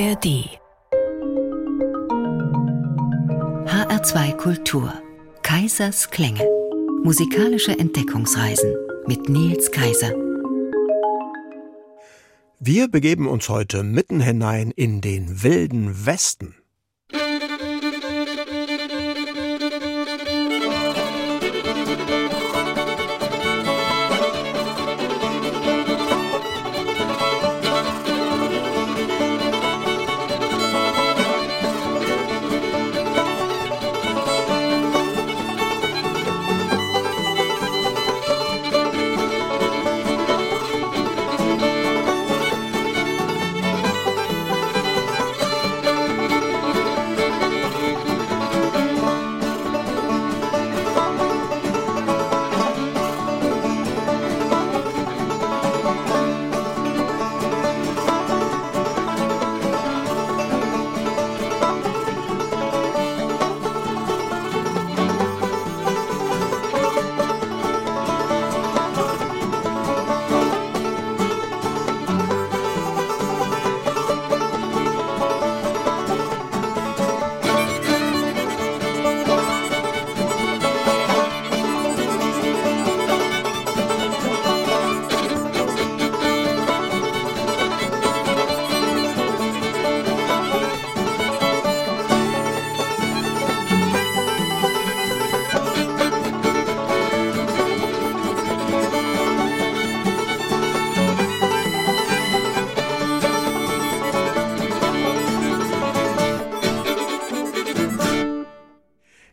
ARD HR2 Kultur. Kaisers Klänge. Musikalische Entdeckungsreisen mit Nils Kaiser. Wir begeben uns heute mitten hinein in den wilden Westen.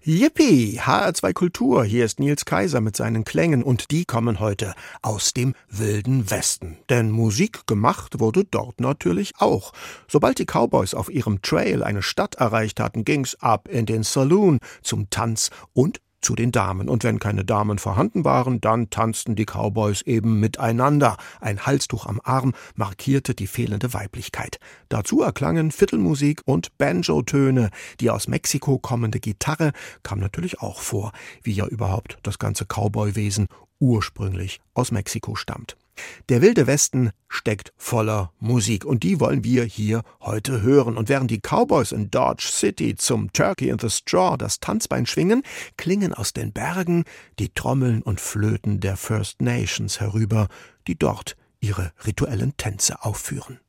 Yippie! HR2 Kultur, hier ist Nils Kaiser mit seinen Klängen und die kommen heute aus dem wilden Westen. Denn Musik gemacht wurde dort natürlich auch. Sobald die Cowboys auf ihrem Trail eine Stadt erreicht hatten, ging's ab in den Saloon zum Tanz und zu den Damen. Und wenn keine Damen vorhanden waren, dann tanzten die Cowboys eben miteinander. Ein Halstuch am Arm markierte die fehlende Weiblichkeit. Dazu erklangen Viertelmusik und Banjo-Töne. Die aus Mexiko kommende Gitarre kam natürlich auch vor, wie ja überhaupt das ganze Cowboy-Wesen ursprünglich aus Mexiko stammt. Der wilde Westen steckt voller Musik und die wollen wir hier heute hören. Und während die Cowboys in Dodge City zum Turkey in the Straw das Tanzbein schwingen, klingen aus den Bergen die Trommeln und Flöten der First Nations herüber, die dort ihre rituellen Tänze aufführen.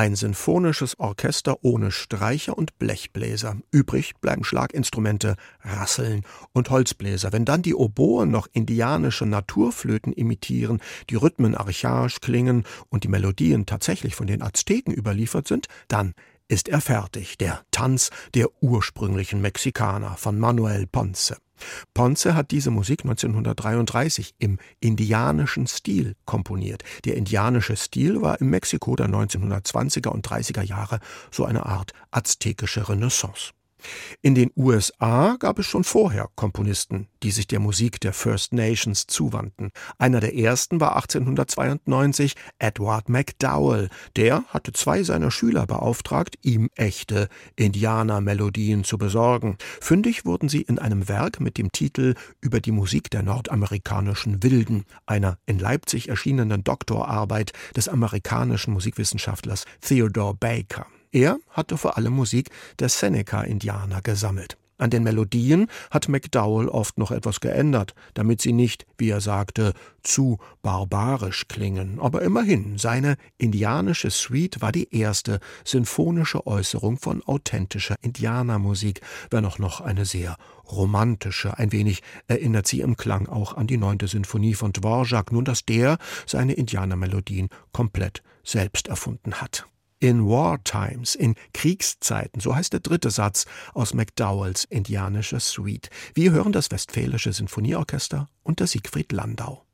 Ein sinfonisches Orchester ohne Streicher und Blechbläser. Übrig bleiben Schlaginstrumente, Rasseln und Holzbläser. Wenn dann die Oboen noch indianische Naturflöten imitieren, die Rhythmen archaisch klingen und die Melodien tatsächlich von den Azteken überliefert sind, dann ist er fertig, der Tanz der ursprünglichen Mexikaner von Manuel Ponce. Ponce hat diese Musik 1933 im indianischen Stil komponiert. Der indianische Stil war im Mexiko der 1920er und 30er Jahre so eine Art aztekische Renaissance. In den USA gab es schon vorher Komponisten, die sich der Musik der First Nations zuwandten. Einer der ersten war 1892 Edward MacDowell. Der hatte zwei seiner Schüler beauftragt, ihm echte Indianermelodien zu besorgen. Fündig wurden sie in einem Werk mit dem Titel Über die Musik der nordamerikanischen Wilden, einer in Leipzig erschienenen Doktorarbeit des amerikanischen Musikwissenschaftlers Theodore Baker. Er hatte vor allem Musik der Seneca-Indianer gesammelt. An den Melodien hat McDowell oft noch etwas geändert, damit sie nicht, wie er sagte, zu barbarisch klingen. Aber immerhin, seine indianische Suite war die erste sinfonische Äußerung von authentischer Indianermusik, wenn auch noch eine sehr romantische. Ein wenig erinnert sie im Klang auch an die neunte Sinfonie von Dvorak, nun dass der seine Indianermelodien komplett selbst erfunden hat. In War Times, in Kriegszeiten, so heißt der dritte Satz aus McDowells indianischer Suite. Wir hören das Westfälische Sinfonieorchester unter Siegfried Landau.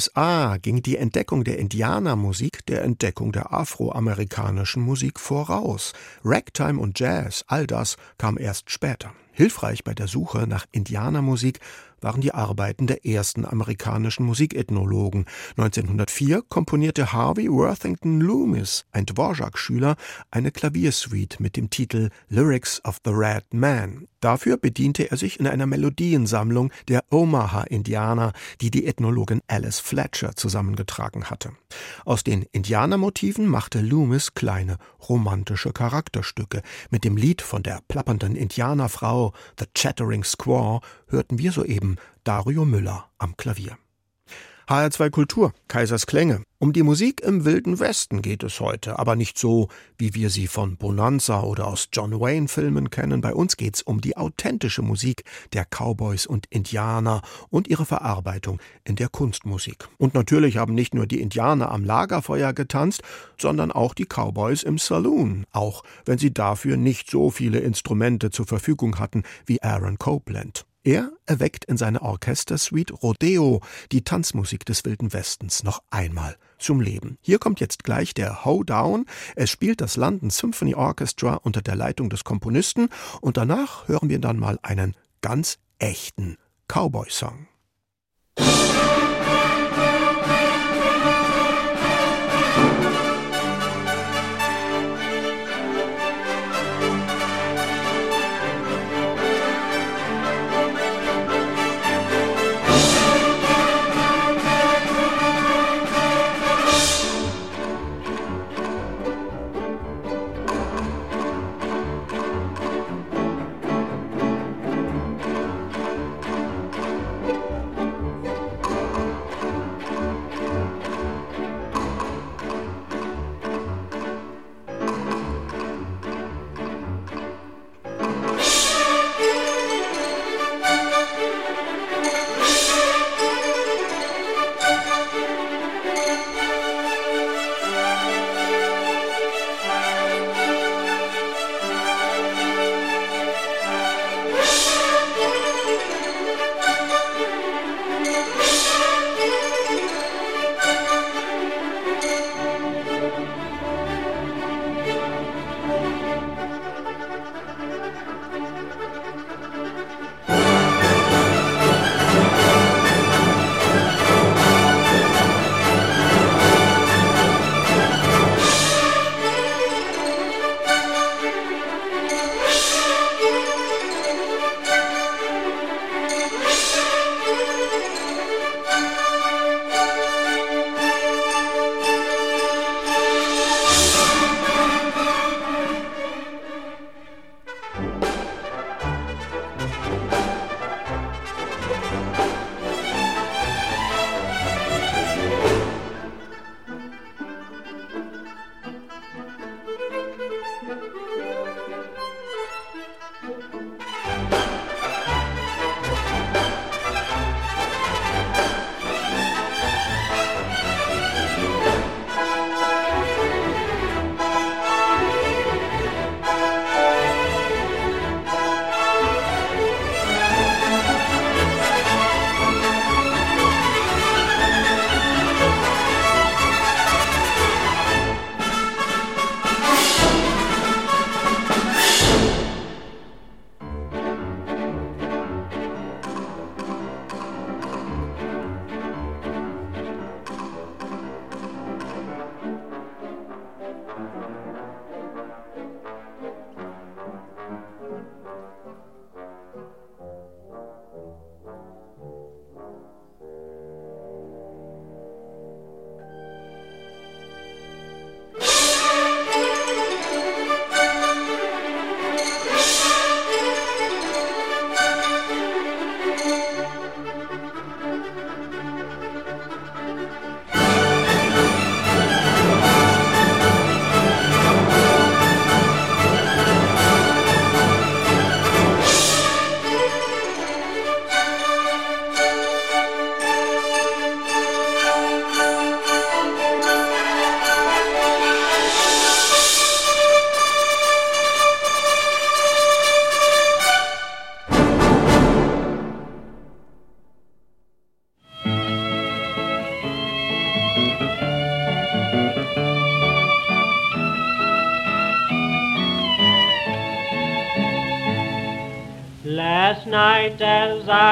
USA ging die Entdeckung der Indianermusik der Entdeckung der afroamerikanischen Musik voraus. Ragtime und Jazz, all das kam erst später. Hilfreich bei der Suche nach Indianermusik waren die Arbeiten der ersten amerikanischen Musikethnologen. 1904 komponierte Harvey Worthington Loomis, ein Dvorak-Schüler, eine Klaviersuite mit dem Titel Lyrics of the Red Man. Dafür bediente er sich in einer Melodiensammlung der Omaha-Indianer, die die Ethnologin Alice Fletcher zusammengetragen hatte. Aus den Indianermotiven machte Loomis kleine romantische Charakterstücke. Mit dem Lied von der plappernden Indianerfrau The Chattering Squaw hörten wir soeben Dario Müller am Klavier. HR2 Kultur, Kaisers Klänge. Um die Musik im Wilden Westen geht es heute, aber nicht so, wie wir sie von Bonanza oder aus John Wayne Filmen kennen. Bei uns geht's um die authentische Musik der Cowboys und Indianer und ihre Verarbeitung in der Kunstmusik. Und natürlich haben nicht nur die Indianer am Lagerfeuer getanzt, sondern auch die Cowboys im Saloon, auch wenn sie dafür nicht so viele Instrumente zur Verfügung hatten wie Aaron Copeland. Er erweckt in seiner Orchestersuite Rodeo die Tanzmusik des Wilden Westens noch einmal zum Leben. Hier kommt jetzt gleich der Hoedown. Es spielt das London Symphony Orchestra unter der Leitung des Komponisten und danach hören wir dann mal einen ganz echten Cowboy-Song.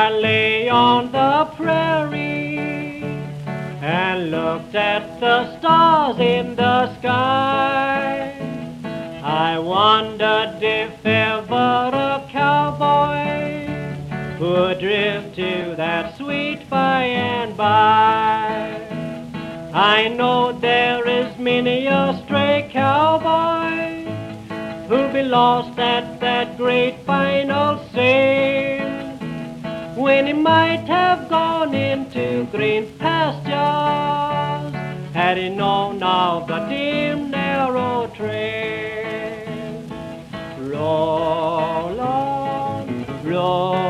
I lay on the prairie and looked at the stars in the sky. I wondered if ever a cowboy would drift to that sweet by and by. I know there is many a stray cowboy who'll be lost at that great final sale when he might have gone into green pastures had he known of the dim narrow trail. Roll on, roll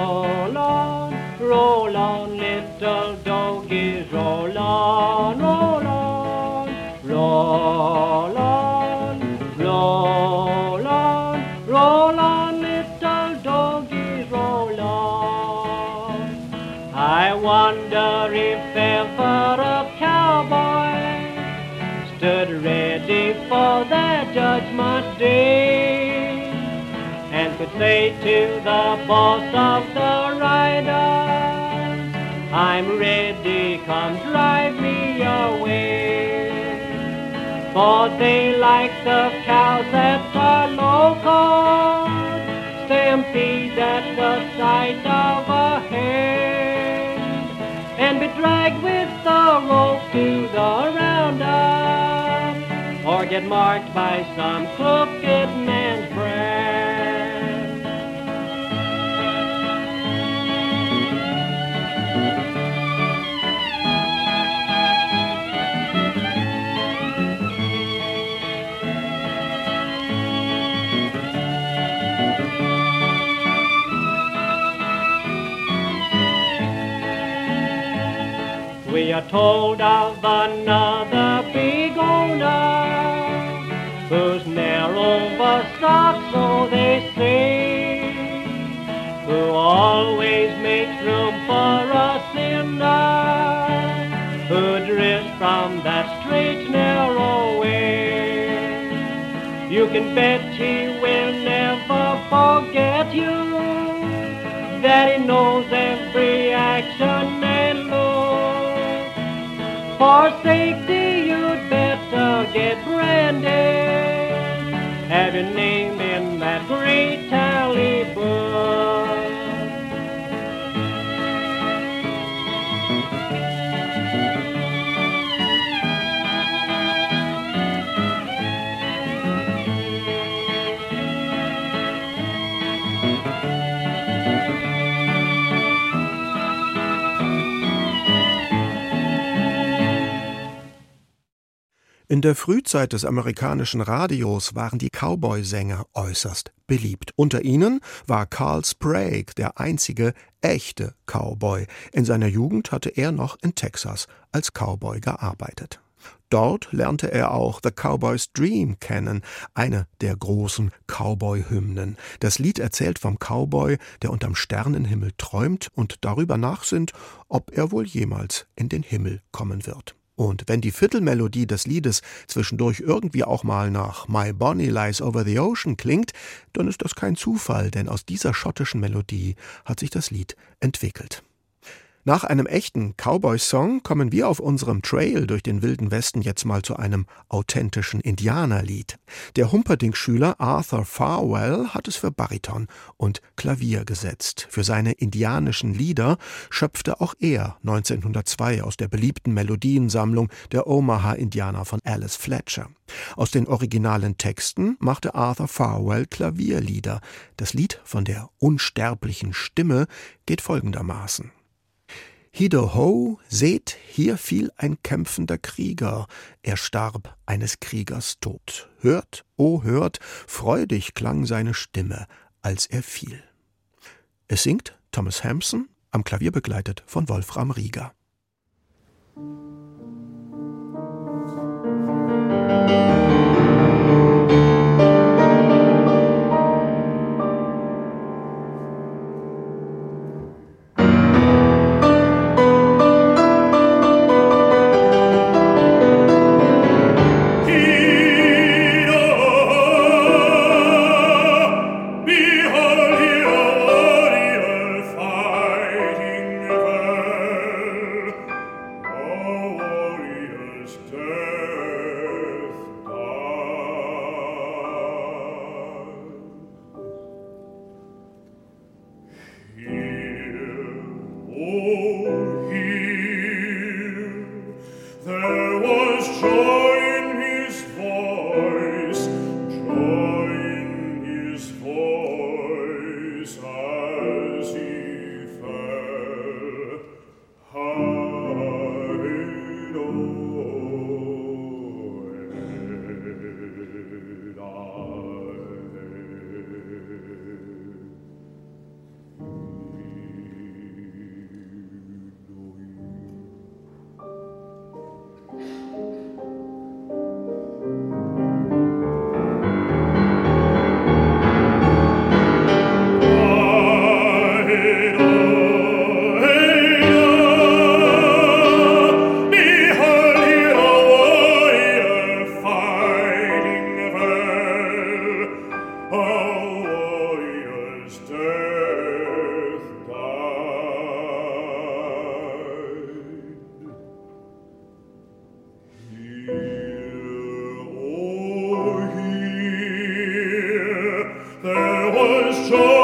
for that judgment day and could say to the boss of the riders, I'm ready, come drive me away. For they like the cows that are local, stampede at the sight of a hen, and be dragged with the rope to the roundup, or get marked by some crooked man's. We are told of another big who's narrow was stock, so they say, who always makes room for a sinner who drifts from that straight, narrow way. You can bet he will never forget you, that he knows every action and look. For safety, get branded. Have your name in that great tally In der Frühzeit des amerikanischen Radios waren die Cowboy-Sänger äußerst beliebt. Unter ihnen war Carl Sprague der einzige echte Cowboy. In seiner Jugend hatte er noch in Texas als Cowboy gearbeitet. Dort lernte er auch The Cowboy's Dream kennen, eine der großen Cowboy-Hymnen. Das Lied erzählt vom Cowboy, der unterm Sternenhimmel träumt und darüber nachsinnt, ob er wohl jemals in den Himmel kommen wird. Und wenn die Viertelmelodie des Liedes zwischendurch irgendwie auch mal nach My Bonnie Lies Over the Ocean klingt, dann ist das kein Zufall, denn aus dieser schottischen Melodie hat sich das Lied entwickelt. Nach einem echten Cowboy-Song kommen wir auf unserem Trail durch den wilden Westen jetzt mal zu einem authentischen Indianerlied. Der Humperdinck-Schüler Arthur Farwell hat es für Bariton und Klavier gesetzt. Für seine indianischen Lieder schöpfte auch er 1902 aus der beliebten Melodiensammlung der Omaha-Indianer von Alice Fletcher. Aus den originalen Texten machte Arthur Farwell Klavierlieder. Das Lied von der unsterblichen Stimme geht folgendermaßen. Hido-ho, seht, hier fiel ein kämpfender Krieger, er starb eines Kriegers Tod. Hört, o oh hört, freudig klang seine Stimme, als er fiel. Es singt Thomas Hampson, am Klavier begleitet von Wolfram Rieger. Behold, There was joy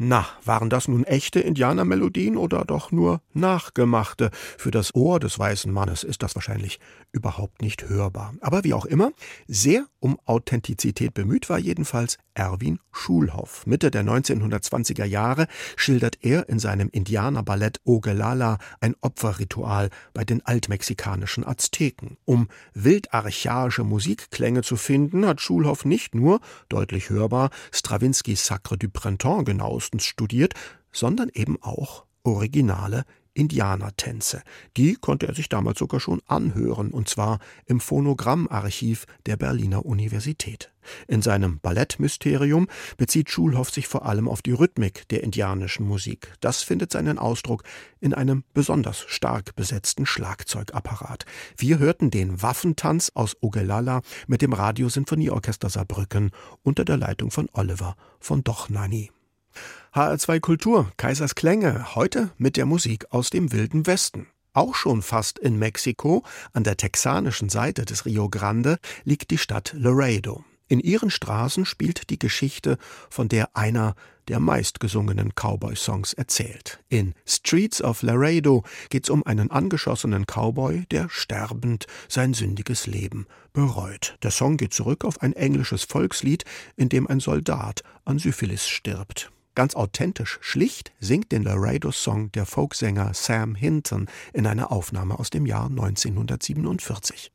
Na, waren das nun echte Indianermelodien oder doch nur nachgemachte? Für das Ohr des weißen Mannes ist das wahrscheinlich überhaupt nicht hörbar. Aber wie auch immer, sehr um Authentizität bemüht war jedenfalls Erwin Schulhoff. Mitte der 1920er Jahre schildert er in seinem Indianerballett Ogelala ein Opferritual bei den altmexikanischen Azteken. Um wildarchaische Musikklänge zu finden, hat Schulhoff nicht nur, deutlich hörbar, Strawinskys Sacre du Printemps genauestens studiert, sondern eben auch originale Indianertänze. Die konnte er sich damals sogar schon anhören, und zwar im Phonogrammarchiv der Berliner Universität. In seinem Ballettmysterium bezieht Schulhoff sich vor allem auf die Rhythmik der indianischen Musik. Das findet seinen Ausdruck in einem besonders stark besetzten Schlagzeugapparat. Wir hörten den Waffentanz aus Ogelala mit dem Radiosinfonieorchester Saarbrücken unter der Leitung von Oliver von Dochnani. HR2 Kultur, Kaisers Klänge, heute mit der Musik aus dem Wilden Westen. Auch schon fast in Mexiko, an der texanischen Seite des Rio Grande, liegt die Stadt Laredo. In ihren Straßen spielt die Geschichte, von der einer der meistgesungenen Cowboy-Songs erzählt. In Streets of Laredo geht's um einen angeschossenen Cowboy, der sterbend sein sündiges Leben bereut. Der Song geht zurück auf ein englisches Volkslied, in dem ein Soldat an Syphilis stirbt. Ganz authentisch, schlicht singt den Laredo-Song der Folksänger Sam Hinton in einer Aufnahme aus dem Jahr 1947.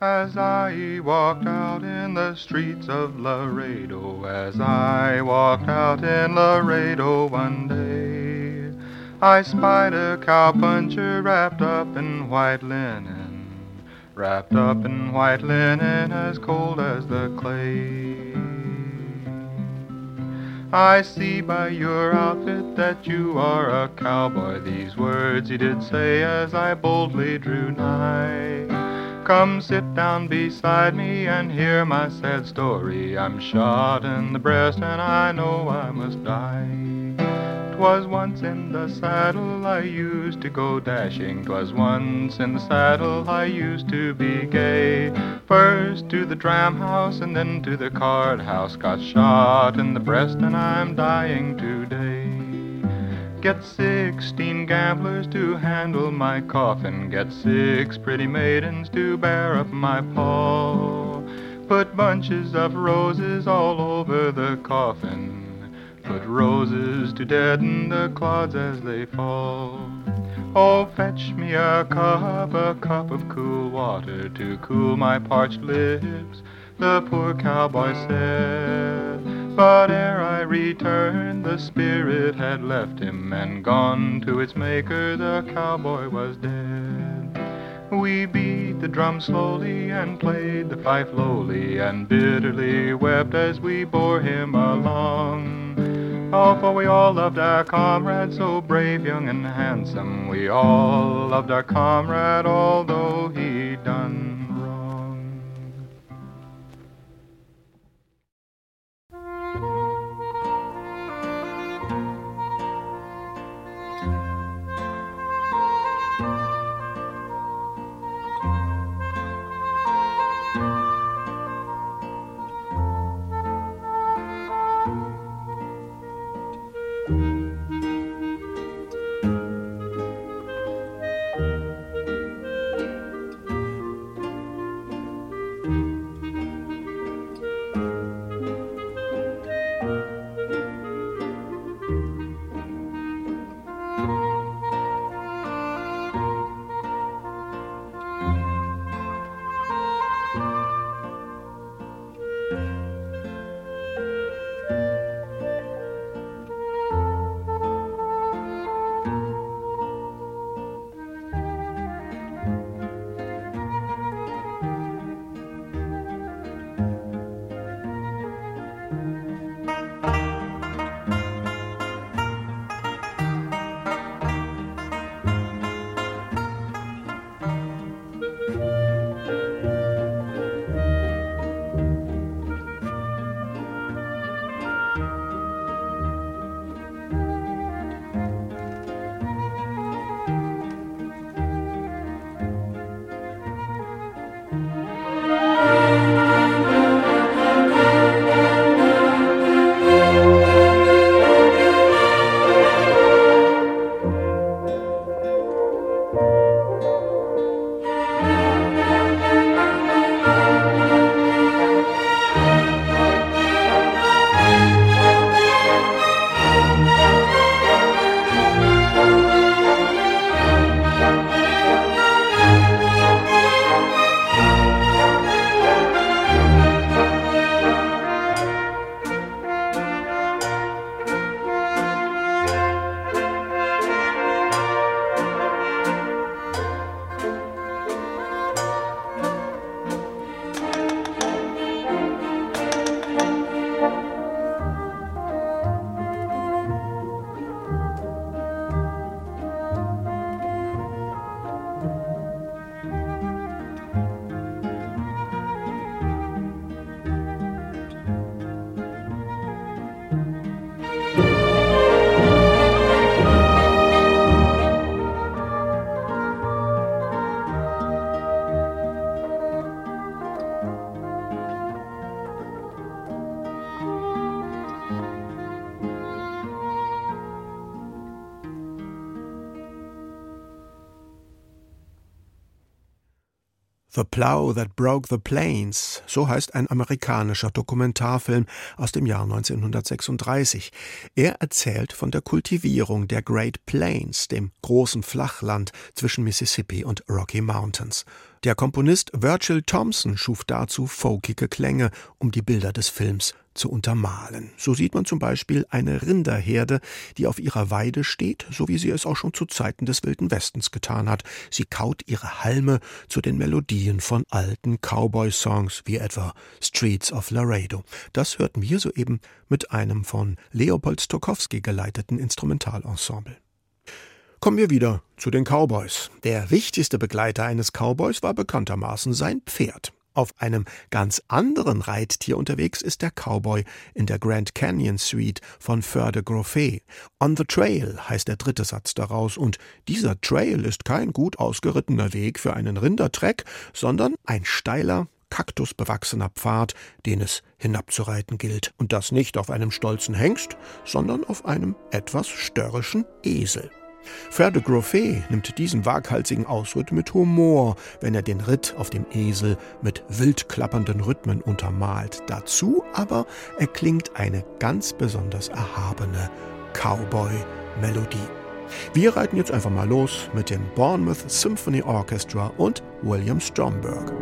As I walked out in the streets of Laredo, as I walked out in Laredo one day, I spied a cowpuncher wrapped up in white linen, wrapped up in white linen as cold as the clay. I see by your outfit that you are a cowboy. These words he did say as I boldly drew nigh. Come sit down beside me and hear my sad story. I'm shot in the breast and I know I must die. 'Twas once in the saddle I used to go dashing. 'Twas once in the saddle I used to be gay. First to the dram house and then to the card house. Got shot in the breast and I'm dying today. Get sixteen gamblers to handle my coffin. Get six pretty maidens to bear up my pall. Put bunches of roses all over the coffin. Put roses to deaden the clods as they fall. Oh, fetch me a cup, a cup of cool water to cool my parched lips, the poor cowboy said. But ere I returned, the spirit had left him and gone to its maker, the cowboy was dead. We beat the drum slowly and played the fife lowly and bitterly wept as we bore him along. Oh, for we all loved our comrade, so brave, young, and handsome. We all loved our comrade, although Plow That Broke the Plains, so heißt ein amerikanischer Dokumentarfilm aus dem Jahr 1936. Er erzählt von der Kultivierung der Great Plains, dem großen Flachland zwischen Mississippi und Rocky Mountains. Der Komponist Virgil Thompson schuf dazu folkige Klänge, um die Bilder des Films zu untermalen. So sieht man zum Beispiel eine Rinderherde, die auf ihrer Weide steht, so wie sie es auch schon zu Zeiten des Wilden Westens getan hat. Sie kaut ihre Halme zu den Melodien von alten Cowboy-Songs wie etwa Streets of Laredo. Das hörten wir soeben mit einem von Leopold Stokowski geleiteten Instrumentalensemble. Kommen wir wieder zu den Cowboys. Der wichtigste Begleiter eines Cowboys war bekanntermaßen sein Pferd. Auf einem ganz anderen Reittier unterwegs ist der Cowboy in der Grand Canyon Suite von Feur de Groffet. On the Trail heißt der dritte Satz daraus und dieser Trail ist kein gut ausgerittener Weg für einen Rindertreck, sondern ein steiler, kaktusbewachsener Pfad, den es hinabzureiten gilt. Und das nicht auf einem stolzen Hengst, sondern auf einem etwas störrischen Esel. Fer de Groffet nimmt diesen waghalsigen Ausritt mit Humor, wenn er den Ritt auf dem Esel mit wild klappernden Rhythmen untermalt. Dazu aber erklingt eine ganz besonders erhabene Cowboy-Melodie. Wir reiten jetzt einfach mal los mit dem Bournemouth Symphony Orchestra und William Stromberg.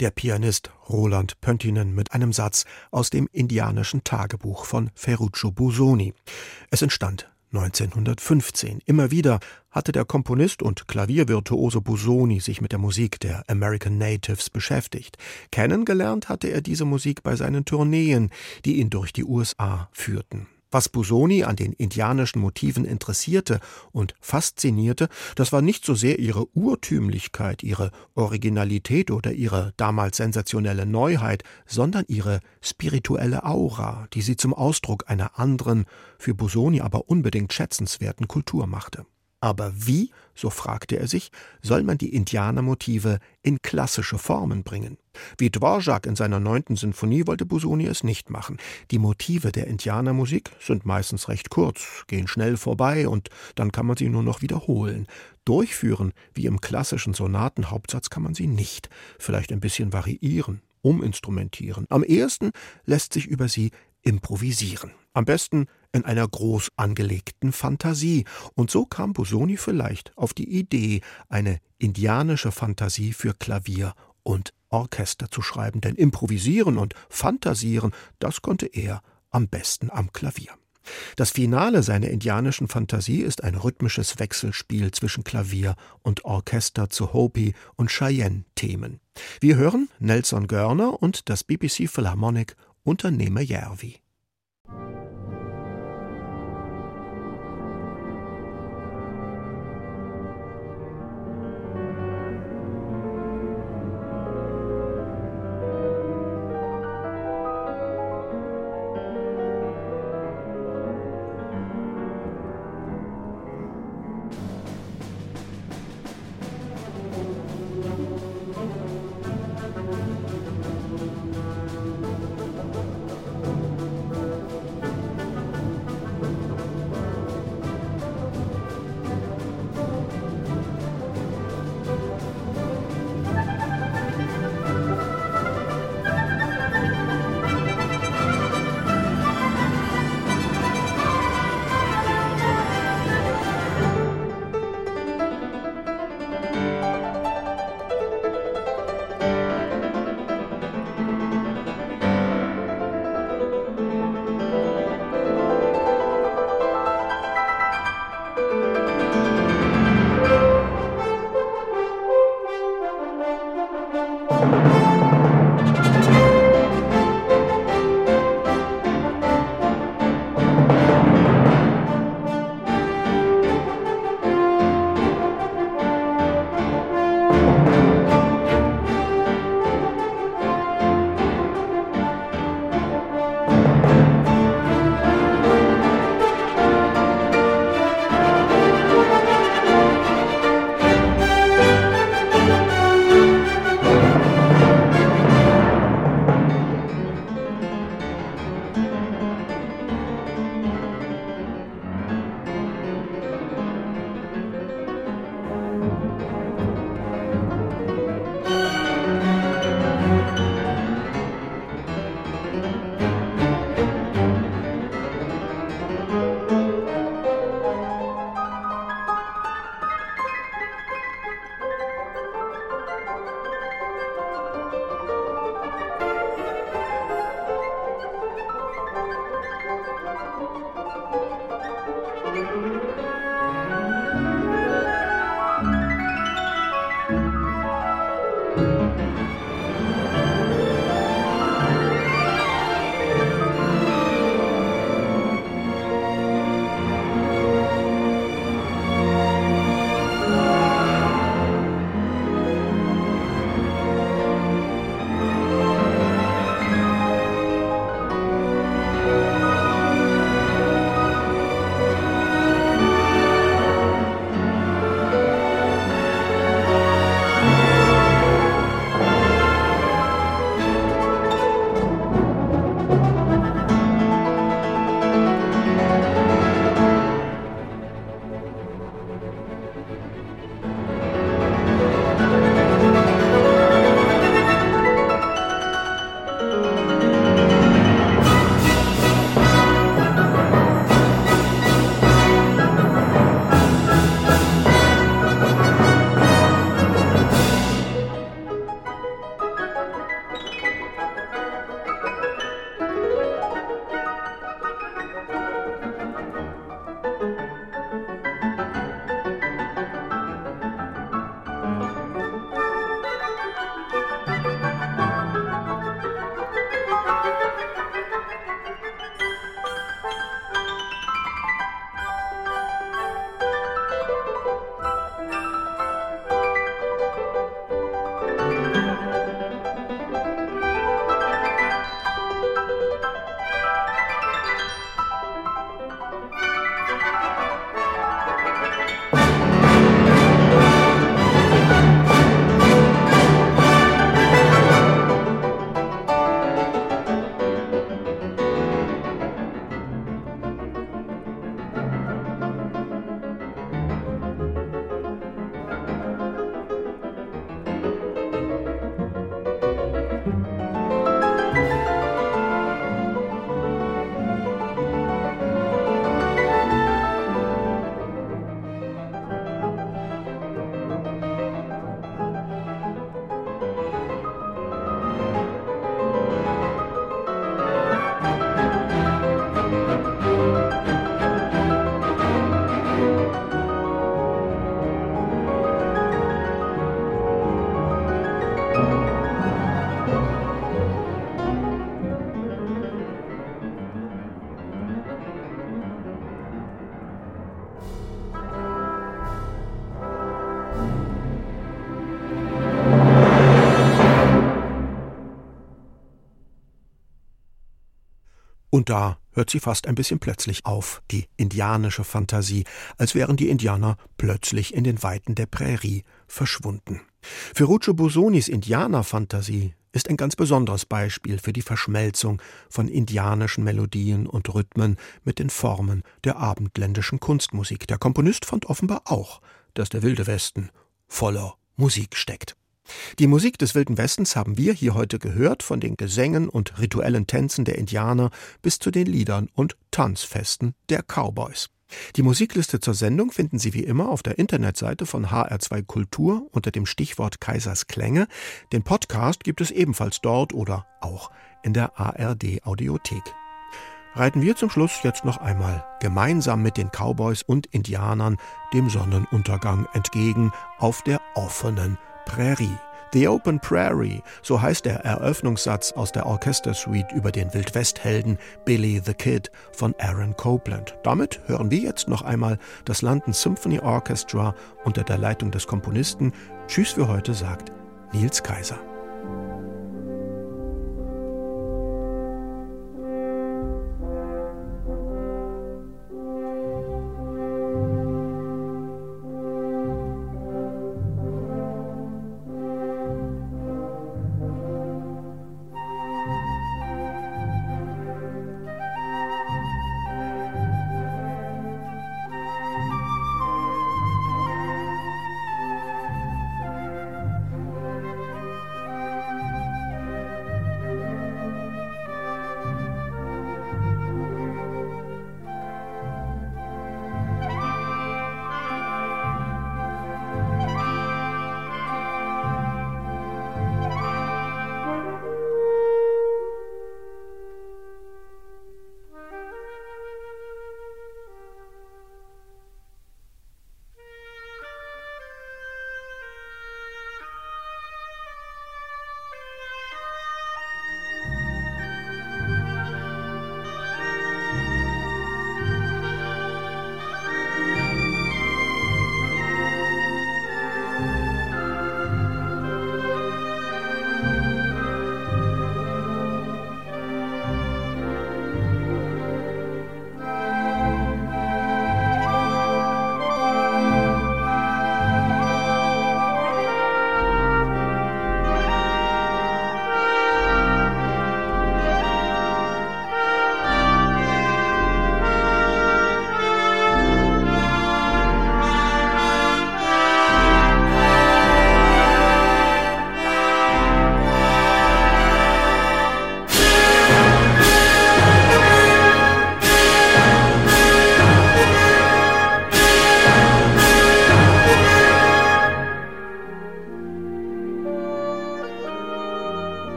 Der Pianist Roland Pöntinen mit einem Satz aus dem indianischen Tagebuch von Ferruccio Busoni. Es entstand 1915. Immer wieder hatte der Komponist und Klaviervirtuose Busoni sich mit der Musik der American Natives beschäftigt. Kennengelernt hatte er diese Musik bei seinen Tourneen, die ihn durch die USA führten. Was Busoni an den indianischen Motiven interessierte und faszinierte, das war nicht so sehr ihre Urtümlichkeit, ihre Originalität oder ihre damals sensationelle Neuheit, sondern ihre spirituelle Aura, die sie zum Ausdruck einer anderen, für Busoni aber unbedingt schätzenswerten Kultur machte. Aber wie, so fragte er sich, soll man die Indianermotive in klassische Formen bringen? Wie Dvorak in seiner neunten Sinfonie wollte Busoni es nicht machen. Die Motive der Indianermusik sind meistens recht kurz, gehen schnell vorbei und dann kann man sie nur noch wiederholen. Durchführen, wie im klassischen Sonatenhauptsatz, kann man sie nicht. Vielleicht ein bisschen variieren, uminstrumentieren. Am ehesten lässt sich über sie improvisieren. Am besten in einer groß angelegten Fantasie. Und so kam Busoni vielleicht auf die Idee, eine indianische Fantasie für Klavier und Orchester zu schreiben, denn improvisieren und fantasieren, das konnte er am besten am Klavier. Das Finale seiner indianischen Fantasie ist ein rhythmisches Wechselspiel zwischen Klavier und Orchester zu Hopi und Cheyenne-Themen. Wir hören Nelson Görner und das BBC Philharmonic Unternehmer Järvi. Da hört sie fast ein bisschen plötzlich auf, die indianische Fantasie, als wären die Indianer plötzlich in den Weiten der Prärie verschwunden. Ferruccio Bosonis Indianerfantasie ist ein ganz besonderes Beispiel für die Verschmelzung von indianischen Melodien und Rhythmen mit den Formen der abendländischen Kunstmusik. Der Komponist fand offenbar auch, dass der Wilde Westen voller Musik steckt. Die Musik des Wilden Westens haben wir hier heute gehört, von den Gesängen und rituellen Tänzen der Indianer bis zu den Liedern und Tanzfesten der Cowboys. Die Musikliste zur Sendung finden Sie wie immer auf der Internetseite von HR2 Kultur unter dem Stichwort Kaisers Klänge. Den Podcast gibt es ebenfalls dort oder auch in der ARD Audiothek. Reiten wir zum Schluss jetzt noch einmal gemeinsam mit den Cowboys und Indianern dem Sonnenuntergang entgegen auf der offenen Prärie. The Open Prairie, so heißt der Eröffnungssatz aus der Orchestersuite über den Wildwesthelden Billy the Kid von Aaron Copland. Damit hören wir jetzt noch einmal das London Symphony Orchestra unter der Leitung des Komponisten. Tschüss für heute, sagt Nils Kaiser.